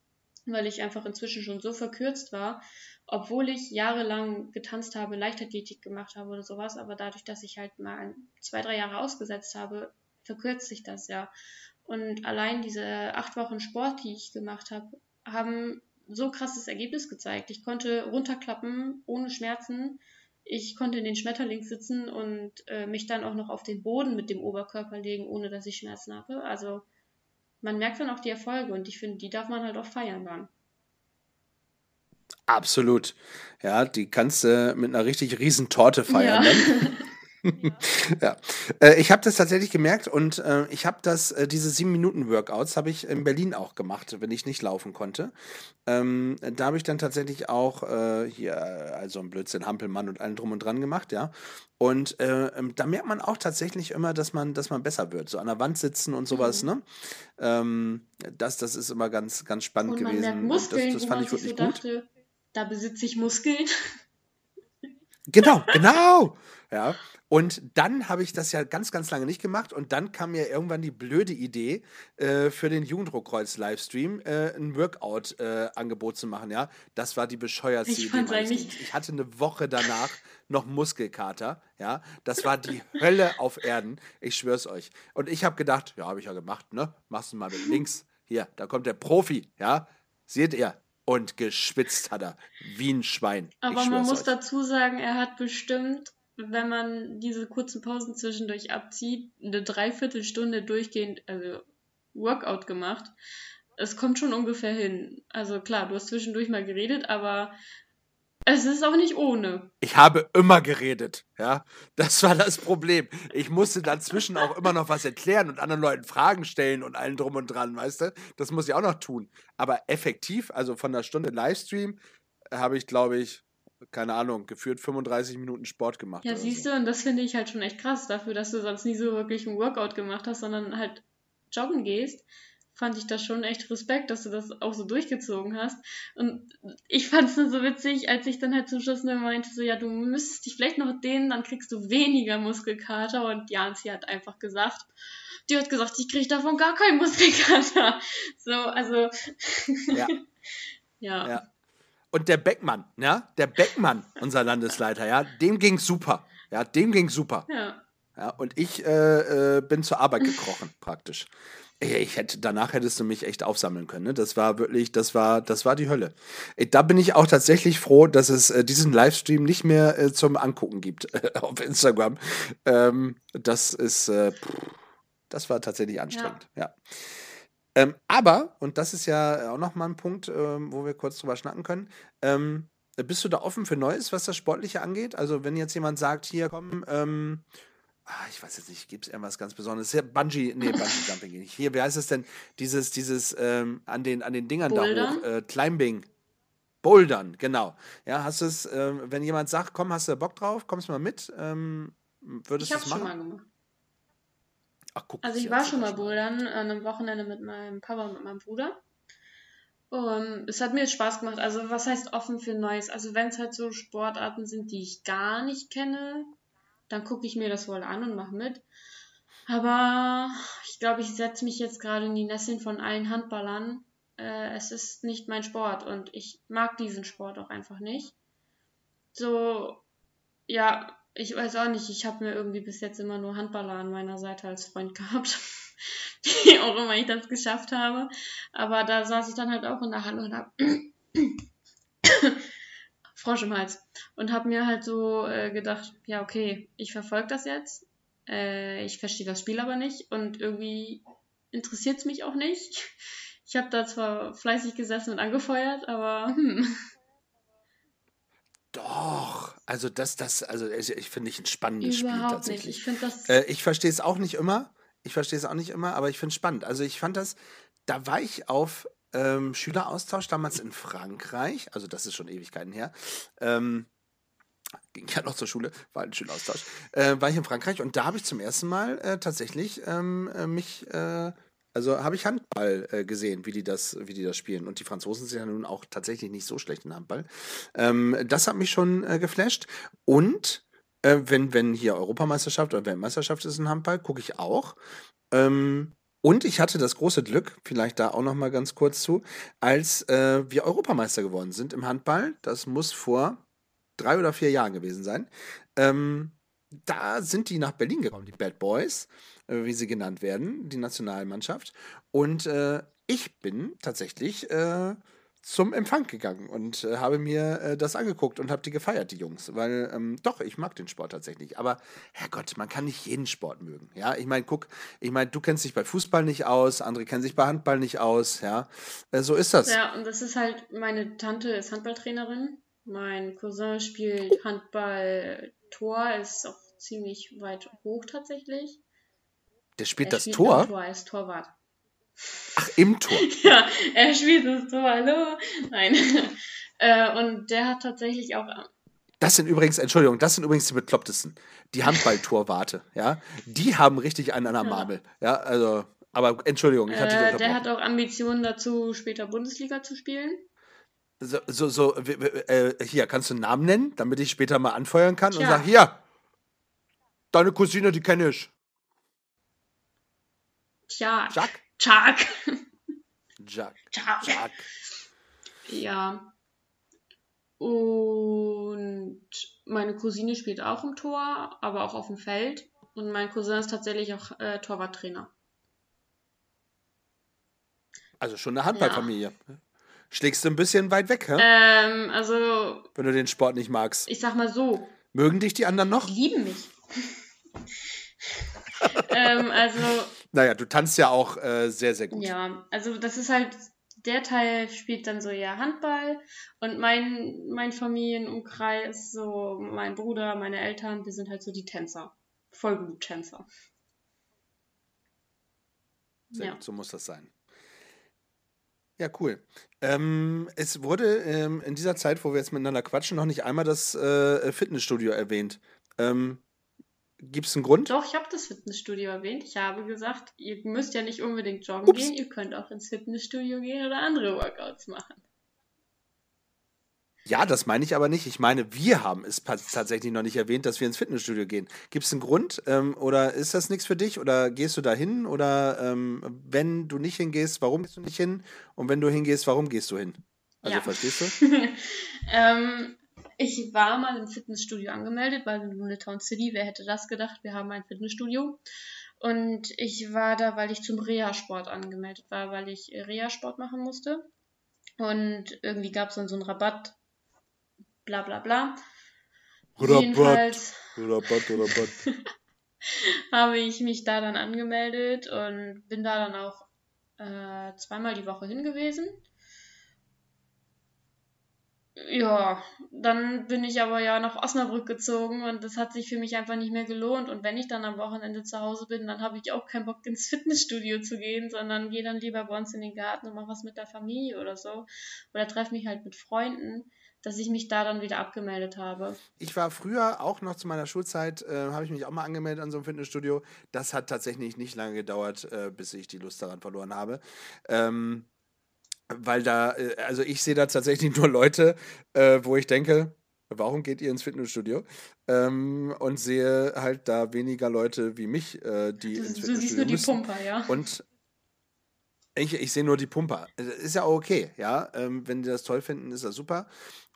weil ich einfach inzwischen schon so verkürzt war, obwohl ich jahrelang getanzt habe, Leichtathletik gemacht habe oder sowas, aber dadurch, dass ich halt mal zwei, drei Jahre ausgesetzt habe, verkürzt sich das ja. Und allein diese acht Wochen Sport, die ich gemacht habe, haben so krasses Ergebnis gezeigt. Ich konnte runterklappen ohne Schmerzen ich konnte in den Schmetterling sitzen und äh, mich dann auch noch auf den Boden mit dem Oberkörper legen, ohne dass ich Schmerzen habe. Also man merkt dann auch die Erfolge und ich finde, die darf man halt auch feiern dann. Absolut. Ja, die kannst du mit einer richtig riesen Torte feiern. Ja. [laughs] [laughs] ja. Äh, ich habe das tatsächlich gemerkt und äh, ich habe das, äh, diese sieben Minuten Workouts habe ich in Berlin auch gemacht, wenn ich nicht laufen konnte. Ähm, da habe ich dann tatsächlich auch äh, hier, also ein Blödsinn, Hampelmann und allen drum und dran gemacht, ja. Und äh, ähm, da merkt man auch tatsächlich immer, dass man, dass man besser wird. So an der Wand sitzen und sowas, mhm. ne? Ähm, das, das ist immer ganz, ganz spannend und man gewesen. Merkt Muskeln, das, das fand ich wirklich so dachte, gut. Da besitze ich Muskeln. Genau, genau. Ja. Und dann habe ich das ja ganz, ganz lange nicht gemacht. Und dann kam mir irgendwann die blöde Idee, äh, für den Jugenddruckkreuz-Livestream äh, ein Workout-Angebot äh, zu machen. Ja, das war die bescheuertste Ich Idee. eigentlich-. Ich hatte eine Woche danach noch Muskelkater. Ja, das war die Hölle auf Erden. Ich schwör's euch. Und ich habe gedacht, ja, habe ich ja gemacht, ne? Machst du mal mit links. Hier, da kommt der Profi. Ja, seht ihr? Und geschwitzt hat er wie ein Schwein. Aber man muss euch. dazu sagen, er hat bestimmt, wenn man diese kurzen Pausen zwischendurch abzieht, eine Dreiviertelstunde durchgehend, also Workout gemacht. Es kommt schon ungefähr hin. Also klar, du hast zwischendurch mal geredet, aber es ist auch nicht ohne. Ich habe immer geredet, ja. Das war das Problem. Ich musste dazwischen auch immer noch was erklären und anderen Leuten Fragen stellen und allen drum und dran, weißt du? Das muss ich auch noch tun. Aber effektiv, also von einer Stunde Livestream, habe ich, glaube ich, keine Ahnung, geführt 35 Minuten Sport gemacht. Ja, siehst so. du, und das finde ich halt schon echt krass dafür, dass du sonst nie so wirklich ein Workout gemacht hast, sondern halt joggen gehst. Fand ich das schon echt Respekt, dass du das auch so durchgezogen hast. Und ich fand es nur so witzig, als ich dann halt zum Schluss nur meinte, so, ja, du müsstest dich vielleicht noch dehnen, dann kriegst du weniger Muskelkater. Und Janzi hat einfach gesagt, die hat gesagt, ich krieg davon gar keinen Muskelkater. [laughs] So, also, Ja. [laughs] ja. Ja. Und der Beckmann, ja, der Beckmann, unser Landesleiter, ja, dem ging super. Ja, dem ging super. ja. Ja, und ich äh, äh, bin zur Arbeit gekrochen, [laughs] praktisch. Ich hätte, danach hättest du mich echt aufsammeln können. Ne? Das war wirklich, das war, das war die Hölle. Da bin ich auch tatsächlich froh, dass es äh, diesen Livestream nicht mehr äh, zum Angucken gibt [laughs] auf Instagram. Ähm, das ist, äh, pff, das war tatsächlich anstrengend. Ja. Ähm, aber, und das ist ja auch nochmal ein Punkt, ähm, wo wir kurz drüber schnacken können, ähm, bist du da offen für Neues, was das Sportliche angeht? Also, wenn jetzt jemand sagt, hier, komm, ähm, ah, ich weiß jetzt nicht, gibt es irgendwas ganz Besonderes? Hier, Bungee, nee, [laughs] Bungee Jumping nicht. Hier, wie heißt es denn? Dieses, dieses, ähm, an den, an den Dingern da Bouldern? hoch, äh, Climbing. Bouldern, genau. Ja, hast du es, ähm, wenn jemand sagt, komm, hast du Bock drauf, kommst du mal mit, ähm, würdest Ich du hab's schon machen? mal gemacht. Ach, guck, Also ich war schon mal bouldern an einem Wochenende mit meinem Papa und mit meinem Bruder. Um, es hat mir jetzt Spaß gemacht. Also was heißt offen für Neues? Also wenn es halt so Sportarten sind, die ich gar nicht kenne, dann gucke ich mir das wohl an und mache mit. Aber ich glaube, ich setze mich jetzt gerade in die Nesseln von allen Handballern. Äh, es ist nicht mein Sport und ich mag diesen Sport auch einfach nicht. So, ja, ich weiß auch nicht. Ich habe mir irgendwie bis jetzt immer nur Handballer an meiner Seite als Freund gehabt. [laughs] Wie auch immer ich das geschafft habe. Aber da saß ich dann halt auch in der Halle und hab [coughs] Frosch im Hals. Und hab mir halt so äh, gedacht, ja, okay, ich verfolge das jetzt. Äh, ich verstehe das Spiel aber nicht. Und irgendwie interessiert es mich auch nicht. Ich habe da zwar fleißig gesessen und angefeuert, aber hm. Doch, also das, das, also ich ich finde ich ein spannendes Spiel Überhaupt nicht. tatsächlich. Ich finde das. Äh, ich verstehe es auch nicht immer. Ich verstehe es auch nicht immer, aber ich finde es spannend. Also ich fand das, da war ich auf ähm, Schüleraustausch damals in Frankreich, also das ist schon Ewigkeiten her. Ähm, ging ja noch zur Schule, war ein Schüleraustausch. Äh, war ich in Frankreich und da habe ich zum ersten Mal äh, tatsächlich ähm, äh, mich, äh, also habe ich Handball äh, gesehen, wie die das, wie die das spielen. Und die Franzosen sind ja nun auch tatsächlich nicht so schlecht in Handball. Ähm, das hat mich schon äh, geflasht. Und äh, wenn, wenn hier Europameisterschaft oder Weltmeisterschaft ist in Handball, gucke ich auch. Ähm, und ich hatte das große Glück, vielleicht da auch noch mal ganz kurz zu, als äh, wir Europameister geworden sind im Handball. Das muss vor drei oder vier Jahren gewesen sein. Ähm, da sind die nach Berlin gekommen, die Bad Boys, wie sie genannt werden, die Nationalmannschaft. Und äh, ich bin tatsächlich äh, zum Empfang gegangen und äh, habe mir äh, das angeguckt und habe die gefeiert, die Jungs. Weil, ähm, doch, ich mag den Sport tatsächlich. Aber, Herrgott, man kann nicht jeden Sport mögen. Ja, ich meine, guck, ich meine, du kennst dich bei Fußball nicht aus, andere kennen sich bei Handball nicht aus. Ja, äh, so ist das. Ja, und das ist halt, meine Tante ist Handballtrainerin. Mein Cousin spielt Handball Tor, ist auch ziemlich weit hoch tatsächlich. Der spielt er das spielt Tor. Tor, er ist Torwart. Ach, im Tor. [laughs] Ja, er spielt das Tor, hallo? Nein. [laughs] äh, und der hat tatsächlich auch Das sind übrigens, Entschuldigung, das sind übrigens die beklopptesten. Die Handballtorwarte, [laughs] ja. Die haben richtig einen an der. Marmel. Ja, also, aber Entschuldigung, ich hatte dich Äh, der unterbrochen. hat auch Ambitionen dazu, später Bundesliga zu spielen. So, so, so äh, hier, kannst du einen Namen nennen, damit ich später mal anfeuern kann und Tja. sag, hier, deine Cousine, die kenne ich. Jack? Chuck. Jack. Chuck. Jack. Ja. Und meine Cousine spielt auch im Tor, aber auch auf dem Feld. Und mein Cousin ist tatsächlich auch äh, Torwarttrainer. Also schon eine Handballfamilie. Schlägst du ein bisschen weit weg, hä? Ähm, also, wenn du den Sport nicht magst. ich sag mal so, Mögen dich die anderen noch? die lieben mich. [laughs] ähm, also, Naja, du tanzt ja auch äh, sehr, sehr gut. ja, also das ist halt, der Teil spielt dann so eher Handball und mein, mein Familienumkreis, so mein Bruder, meine Eltern, wir sind halt so die Tänzer. Vollbluttänzer. Sehr Ja. gut, so muss das sein. Ja, cool. Ähm, es wurde ähm, in dieser Zeit, wo wir jetzt miteinander quatschen, noch nicht einmal das äh, Fitnessstudio erwähnt. Ähm, Gibt es einen Grund? Doch, ich habe das Fitnessstudio erwähnt. Ich habe gesagt, ihr müsst ja nicht unbedingt joggen Ups. gehen, ihr könnt auch ins Fitnessstudio gehen oder andere Workouts machen. Ja, das meine ich aber nicht. Ich meine, wir haben es tatsächlich noch nicht erwähnt, dass wir ins Fitnessstudio gehen. Gibt es einen Grund? Ähm, oder ist das nichts für dich? Oder gehst du da hin? Oder ähm, wenn du nicht hingehst, warum gehst du nicht hin? Und wenn du hingehst, warum gehst du hin? Also Ja. verstehst du? [laughs] ähm, ich war mal im Fitnessstudio angemeldet, weil in Lunetown City, wer hätte das gedacht, wir haben ein Fitnessstudio. Und ich war da, weil ich zum Reha-Sport angemeldet war, weil ich Reha-Sport machen musste. Und irgendwie gab es dann so einen Rabatt, bla bla bla. Rabatt. Jedenfalls Rabatt, Rabatt. [laughs] habe ich mich da dann angemeldet und bin da dann auch äh, zweimal die Woche hingewiesen. Ja, dann bin ich aber ja nach Osnabrück gezogen und das hat sich für mich einfach nicht mehr gelohnt. Und wenn ich dann am Wochenende zu Hause bin, dann habe ich auch keinen Bock ins [laughs] Fitnessstudio zu gehen, sondern gehe dann lieber bei uns in den Garten und mache was mit der Familie oder so. Oder treffe mich halt mit Freunden, dass ich mich da dann wieder abgemeldet habe. Ich war früher auch noch zu meiner Schulzeit, äh, habe ich mich auch mal angemeldet an so einem Fitnessstudio. Das hat tatsächlich nicht lange gedauert, äh, bis ich die Lust daran verloren habe. Ähm, weil da, äh, also ich sehe da tatsächlich nur Leute, äh, wo ich denke, warum geht ihr ins Fitnessstudio? Ähm, und sehe halt da weniger Leute wie mich, äh, die Du, ins du Fitnessstudio siehst nur die müssen. Pumper, ja. Und ich, ich sehe nur die Pumper. Äh, Ist ja auch okay, ja. Ähm, wenn die das toll finden, ist das super.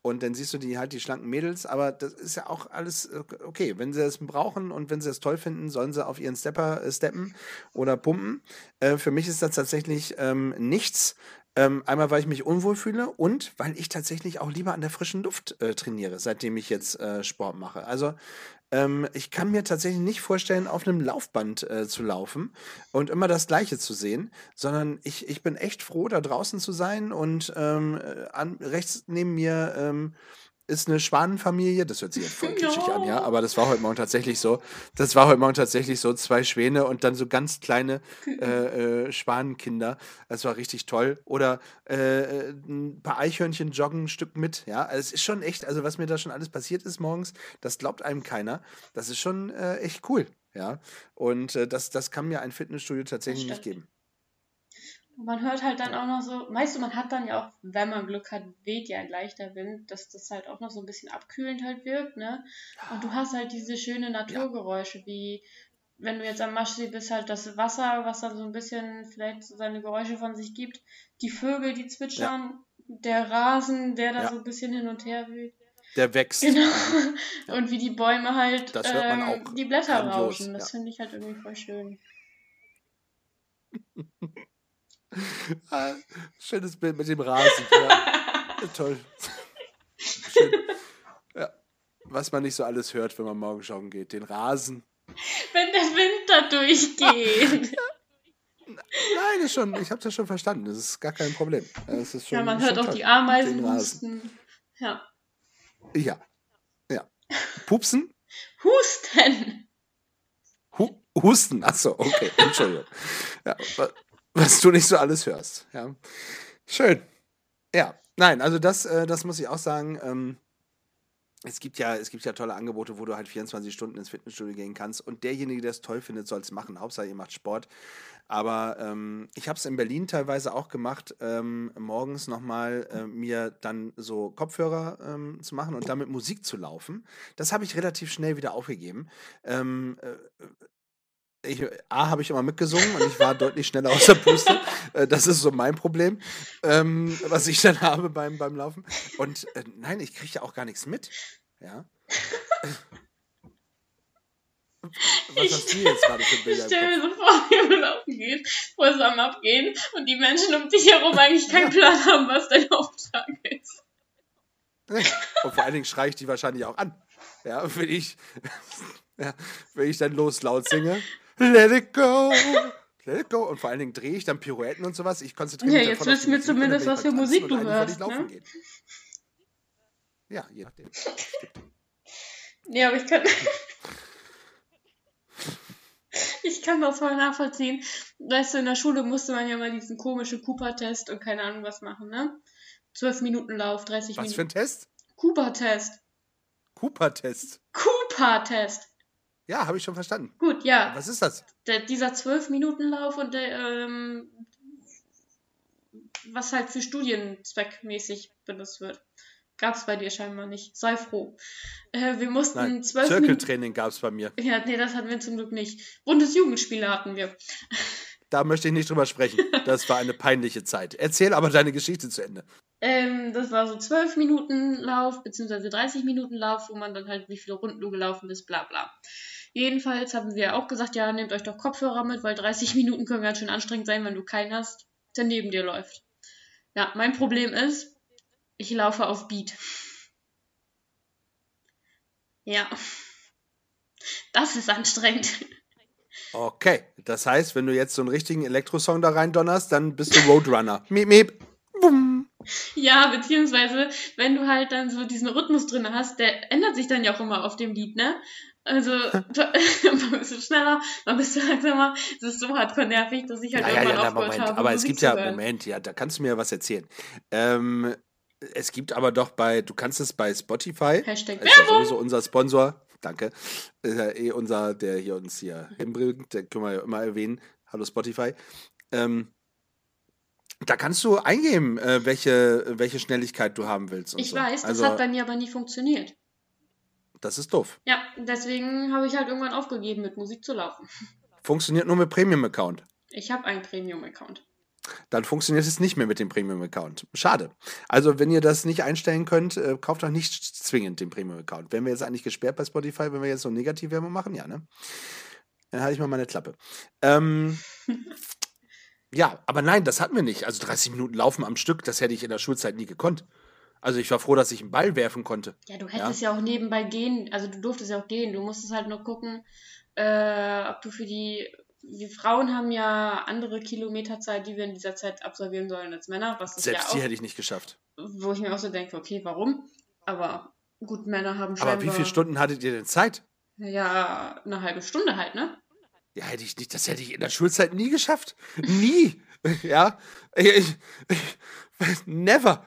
Und dann siehst du die halt die schlanken Mädels, aber das ist ja auch alles äh, okay. Wenn sie das brauchen und wenn sie das toll finden, sollen sie auf ihren Stepper äh, steppen oder pumpen. Äh, für mich ist das tatsächlich ähm, nichts. Ähm, einmal, weil ich mich unwohl fühle und weil ich tatsächlich auch lieber an der frischen Luft äh, trainiere, seitdem ich jetzt äh, Sport mache. Also ähm, ich kann mir tatsächlich nicht vorstellen, auf einem Laufband äh, zu laufen und immer das Gleiche zu sehen, sondern ich, ich bin echt froh, da draußen zu sein und ähm, äh, an, rechts neben mir ähm, ist eine Schwanenfamilie, das hört sich jetzt voll [laughs] kitschig an, ja, No. aber das war heute Morgen tatsächlich so. Das war heute Morgen tatsächlich so, zwei Schwäne und dann so ganz kleine [laughs] äh, äh, Schwanenkinder. Das war richtig toll. Oder äh, äh, ein paar Eichhörnchen joggen ein Stück mit, ja. Also es ist schon echt, also was mir da schon alles passiert ist morgens, das glaubt einem keiner. Das ist schon äh, echt cool, ja. Und äh, das, das kann mir ein Fitnessstudio tatsächlich nicht geben. Und man hört halt dann auch noch so, weißt du, man hat dann ja auch, wenn man Glück hat, weht ja ein leichter Wind, dass das halt auch noch so ein bisschen abkühlend halt wirkt, ne? Und du hast halt diese schönen Naturgeräusche, wie wenn du jetzt am Maschsee bist, halt das Wasser, was dann so ein bisschen vielleicht seine Geräusche von sich gibt, die Vögel, die zwitschern, der Rasen, der da Ja. so ein bisschen hin und her weht. Der wächst. Genau. Und wie die Bäume halt Das hört man ähm, die Blätter grandios, rauschen. Das ja. finde ich halt irgendwie voll schön. [laughs] [laughs] Ah, schönes Bild mit dem Rasen. Ja. [laughs] Toll. Schön. Ja. Was man nicht so alles hört, wenn man morgen joggen geht. Den Rasen. Wenn der Wind da durchgeht. [laughs] Nein, ist schon, ich habe das schon verstanden. Das ist gar kein Problem. Das ist schon, ja, man hört auch toll. die Ameisen husten. Ja. Ja. Ja. Pupsen? Husten! Hu Husten. Achso, okay. Entschuldigung. Ja, was du nicht so alles hörst. Ja. Schön. Ja. Nein, also das, äh, das muss ich auch sagen. Ähm, es gibt ja, es gibt ja tolle Angebote, wo du halt 24 Stunden ins Fitnessstudio gehen kannst. Und derjenige, der es toll findet, soll es machen. Hauptsache, ihr macht Sport. Aber ähm, ich habe es in Berlin teilweise auch gemacht, ähm, morgens nochmal äh, mir dann so Kopfhörer ähm, zu machen und damit Musik zu laufen. Das habe ich relativ schnell wieder aufgegeben. Ähm, äh, ich, A, habe ich immer mitgesungen und ich war deutlich schneller aus der Puste. [laughs] Äh, das ist so mein Problem, ähm, was ich dann habe beim, beim Laufen. Und äh, nein, ich kriege ja auch gar nichts mit. Ja. [laughs] Was ich hast du jetzt gerade für Bilder? Ich stelle mir so vor, wie man laufen geht, wo es am Abgehen und die Menschen um dich herum eigentlich keinen. Plan haben, was dein Auftrag ist. [laughs] Und vor allen Dingen schreie ich die wahrscheinlich auch an. Ja, wenn ich, ja, wenn ich dann los laut singe. Let it go! Let it go! Und vor allen Dingen drehe ich dann Pirouetten und sowas. Ich konzentriere mich Ja, jetzt wissen wir zumindest, was für Musik du hörst. Ne? Ja, je nachdem. Ja, aber ich kann. [laughs] ich kann das voll nachvollziehen. Weißt du, in der Schule musste man ja mal diesen komischen Cooper-Test und keine Ahnung was machen, ne? 12 Minuten Lauf, 30 Minuten. Was für ein Test? Cooper-Test. Cooper-Test. Cooper-Test. Ja, habe ich schon verstanden. Gut, ja. Was ist das? Der, dieser 12-Minuten-Lauf und der, ähm, was halt für Studienzweckmäßig benutzt wird. Gab es bei dir scheinbar nicht. Sei froh. Äh, wir mussten Nein, zwölf Circle-Training gab es bei mir. Ja, nee, das hatten wir zum Glück nicht. Bundesjugendspiele hatten wir. [laughs] Da möchte ich nicht drüber sprechen. Das war eine peinliche Zeit. Erzähl aber deine Geschichte zu Ende. Ähm, das war so 12 Minuten Lauf, beziehungsweise 30 Minuten Lauf, wo man dann halt, wie viele Runden du gelaufen bist, bla bla. Jedenfalls haben wir auch gesagt, ja, nehmt euch doch Kopfhörer mit, weil 30 [laughs] Minuten können ganz schön anstrengend sein, wenn du keinen hast, der neben dir läuft. Ja, mein Problem ist, ich laufe auf Beat. Ja. Das ist anstrengend. Okay, das heißt, wenn du jetzt so einen richtigen Elektrosong da rein donnerst, dann bist du Roadrunner. miep, miep. Bum. Ja, beziehungsweise, wenn du halt dann so diesen Rhythmus drin hast, der ändert sich dann ja auch immer auf dem Lied, ne? Also, [laughs] [laughs] man bist du schneller, man bist du langsamer. Das ist so hardcore nervig, dass ich halt ja, irgendwann ja, ja, aufgehört habe. Aber es gibt ja, Moment, ja, da kannst du mir was erzählen. Ähm, es gibt aber doch bei, du kannst es bei Spotify. Hashtag ist ja sowieso unser Sponsor. Danke. Ist ja eh unser, der hier uns hier hinbringt, den können wir ja immer erwähnen. Hallo Spotify. Ähm, da kannst du eingeben, äh, welche, welche Schnelligkeit du haben willst. ich so. weiß, das also, hat bei mir aber nie funktioniert. Das ist doof. Ja, deswegen habe ich halt irgendwann aufgegeben, mit Musik zu laufen. [laughs] Funktioniert nur mit Premium-Account. Ich habe einen Premium-Account. Dann funktioniert es nicht mehr mit dem Premium-Account. Schade. Also, wenn ihr das nicht einstellen könnt, äh, kauft doch nicht zwingend den Premium-Account. Wären wir jetzt eigentlich gesperrt bei Spotify, wenn wir jetzt so Negativwerbung machen? Ja, ne? Dann halte ich mal meine Klappe. Ähm, [laughs] ja, aber nein, das hatten wir nicht. Also 30 Minuten laufen am Stück, das hätte ich in der Schulzeit nie gekonnt. Also ich war froh, dass ich einen Ball werfen konnte. Ja, du hättest ja, ja auch nebenbei gehen, also du durftest ja auch gehen. Du musstest halt nur gucken, äh, ob du für die wir Frauen haben ja andere Kilometerzeit, die wir in dieser Zeit absolvieren sollen als Männer. Was Selbst ja die hätte ich nicht geschafft. Wo ich mir auch so denke, okay, warum? Aber gut, Männer haben schon. Aber wie viele Stunden hattet ihr denn Zeit? Ja, eine halbe Stunde halt, ne? Ja, hätte ich nicht, das hätte ich in der Schulzeit nie geschafft. Nie. [laughs] ja. Ich, ich, never.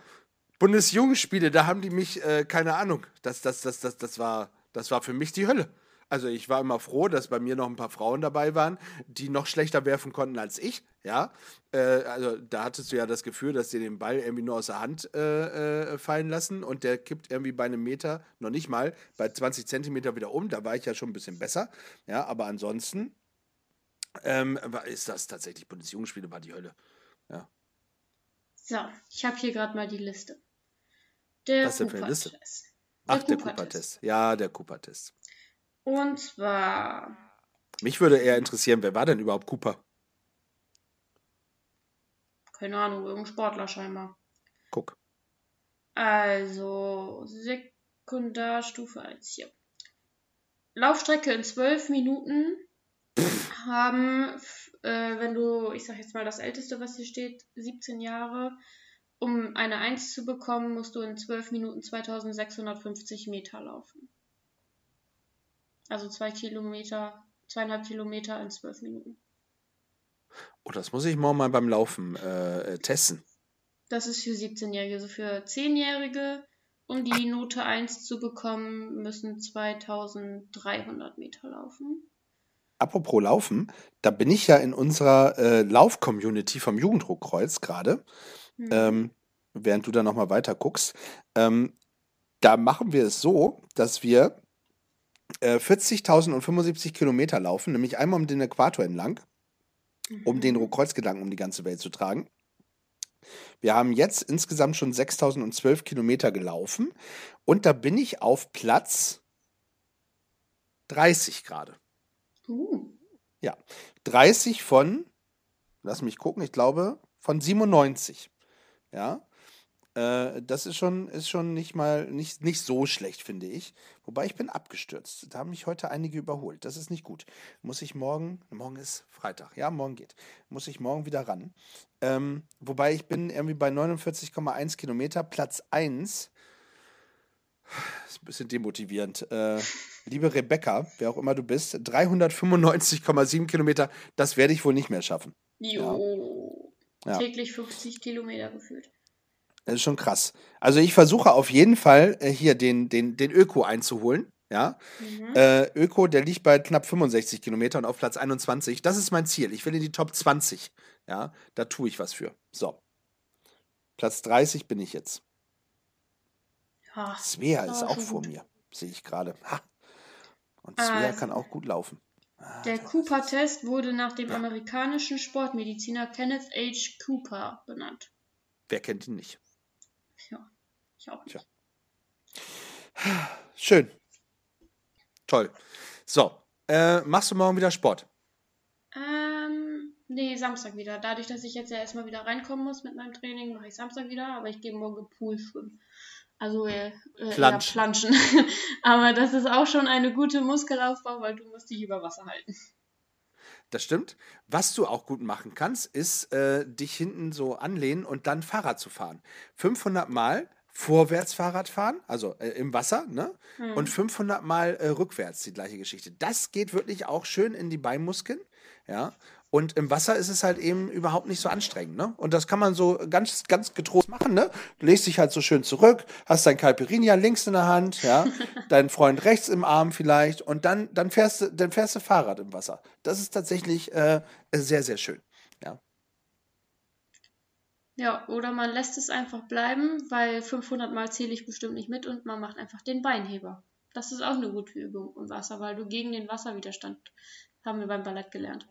Bundesjugendspiele, da haben die mich, äh, keine Ahnung. Das, das, das, das, das, war, das war für mich die Hölle. Also ich war immer froh, dass bei mir noch ein paar Frauen dabei waren, die noch schlechter werfen konnten als ich. Ja, äh, also da hattest du ja das Gefühl, dass sie den Ball irgendwie nur aus der Hand äh, äh, fallen lassen und der kippt irgendwie bei einem Meter, noch nicht mal, bei 20 Zentimeter wieder um. Da war ich ja schon ein bisschen besser. Ja, aber ansonsten ähm, ist das tatsächlich Bundesjugendspiele war die Hölle. Ja. So, ich habe hier gerade mal die Liste. Der Was eine Liste? Ach, der Cooper-Test. Ja, der Cooper-Test. Und zwar. Mich würde eher interessieren, wer war denn überhaupt Cooper? Keine Ahnung, irgendein Sportler scheinbar. Guck. Also, Sekundarstufe 1 hier. Laufstrecke in 12 Minuten haben, äh, wenn du, ich sag jetzt mal das älteste, was hier steht, 17 Jahre, um eine 1 zu bekommen, musst du in 12 Minuten 2650 Meter laufen. Also zwei Kilometer, zweieinhalb Kilometer in zwölf Minuten. Oh, das muss ich morgen mal beim Laufen äh, testen. Das ist für 17-Jährige. Also für 10-Jährige um die Note 1 zu bekommen, müssen 2300 Meter laufen. Apropos Laufen, da bin ich ja in unserer äh, Lauf-Community vom Jugenddruckkreuz gerade, Hm. ähm, während du da nochmal weiter guckst. Ähm, da machen wir es so, dass wir äh, 40.075 Kilometer laufen, nämlich einmal um den Äquator entlang, um den Mhm. Kreuzgedanken um die ganze Welt zu tragen. Wir haben jetzt insgesamt schon 6.012 Kilometer gelaufen und da bin ich auf Platz 30 gerade. Uh, 30 von, lass mich gucken, ich glaube von 97. Ja, äh, das ist schon, ist schon nicht mal, nicht, nicht so schlecht, finde ich. Wobei ich bin abgestürzt. Da haben mich heute einige überholt. Das ist nicht gut. Muss ich morgen, morgen ist Freitag, ja, morgen geht. Muss ich morgen wieder ran. Ähm, wobei ich bin irgendwie bei 49,1 Kilometer, Platz 1. Ist ein bisschen demotivierend. Äh, liebe Rebecca, wer auch immer du bist, 395,7 Kilometer, das werde ich wohl nicht mehr schaffen. jo. Ja. Täglich 50 Kilometer gefühlt. Das ist schon krass. Also ich versuche auf jeden Fall äh, hier den, den, den Öko einzuholen. Ja, Mhm. äh, Öko, der liegt bei knapp 65 Kilometer und auf Platz 21. Das ist mein Ziel. Ich will in die Top 20. Ja, da tue ich was für. So. Platz 30 bin ich jetzt. Ja, Svea ist auch schon vor gut. mir. Sehe ich gerade. Ha. Und Svea Also. kann auch gut laufen. Ah, Der Cooper-Test wurde nach dem amerikanischen Sportmediziner Kenneth H. Cooper benannt. Wer kennt ihn nicht? Ja, ich auch nicht. Tja. Schön. Toll. So. Äh, machst du morgen wieder Sport? Ähm, nee, Samstag wieder. Dadurch, dass ich jetzt ja erstmal wieder reinkommen muss mit meinem Training, mache ich Samstag wieder, aber ich gehe morgen Pool schwimmen. Also äh, äh, Planschen. planschen. [laughs] aber das ist auch schon eine gute Muskelaufbau, weil du musst dich über Wasser halten. Das stimmt. Was du auch gut machen kannst, ist äh, dich hinten so anlehnen und dann Fahrrad zu fahren. 500 Mal vorwärts Fahrrad fahren, also äh, im Wasser, ne? Hm. Und 500 Mal äh, rückwärts die gleiche Geschichte. Das geht wirklich auch schön in die Beinmuskeln, ja. Und im Wasser ist es halt eben überhaupt nicht so anstrengend, ne? Und das kann man so ganz, ganz getrost machen, ne? Du legst dich halt so schön zurück, hast dein Caipirinha links in der Hand, ja, [laughs] deinen Freund rechts im Arm vielleicht und dann, dann fährst du, dann fährst du Fahrrad im Wasser. Das ist tatsächlich äh, sehr, sehr schön. Ja. Ja, oder man lässt es einfach bleiben, weil 500 Mal zähle ich bestimmt nicht mit und man macht einfach den Beinheber. Das ist auch eine gute Übung im Wasser, weil du gegen den Wasserwiderstand, haben wir beim Ballett gelernt.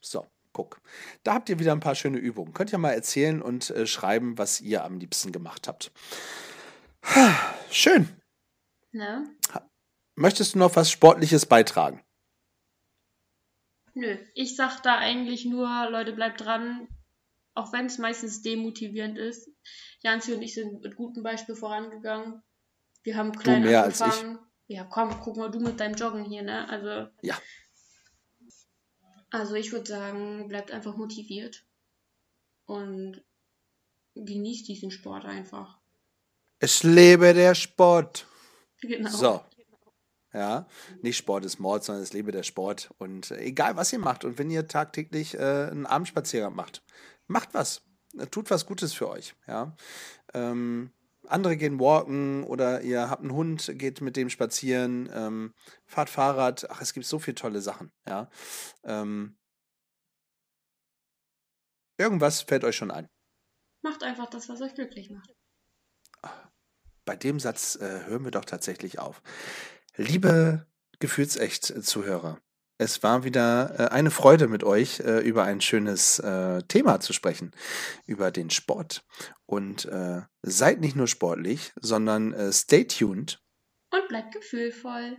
So, guck. Da habt ihr wieder ein paar schöne Übungen. Könnt ihr mal erzählen und äh, schreiben, was ihr am liebsten gemacht habt. Schön. Ne? Möchtest du noch was Sportliches beitragen? Nö, ich sag da eigentlich nur, Leute, bleibt dran, auch wenn es meistens demotivierend ist. Janzi und ich sind mit gutem Beispiel vorangegangen. Wir haben klein mehr als ich. angefangen. Ja, komm, guck mal du mit deinem Joggen hier, ne? Also. Ja. Also ich würde sagen, bleibt einfach motiviert und genießt diesen Sport einfach. Es lebe der Sport. Genau. So. Ja, nicht Sport ist Mord, sondern es lebe der Sport. Und äh, egal, was ihr macht und wenn ihr tagtäglich äh, einen Abendspaziergang macht, macht was. Tut was Gutes für euch. Ja. Ähm, andere gehen walken oder ihr habt einen Hund, geht mit dem spazieren, ähm, fahrt Fahrrad. Ach, es gibt so viele tolle Sachen. Ja. Ähm, irgendwas fällt euch schon ein. Macht einfach das, was euch glücklich macht. Bei dem Satz äh, hören wir doch tatsächlich auf. Liebe Gefühlsecht-Zuhörer, es war wieder äh, eine Freude mit euch, äh, über ein schönes äh, Thema zu sprechen, über den Sport. Und seid nicht nur sportlich, sondern stay tuned. Und bleibt gefühlvoll.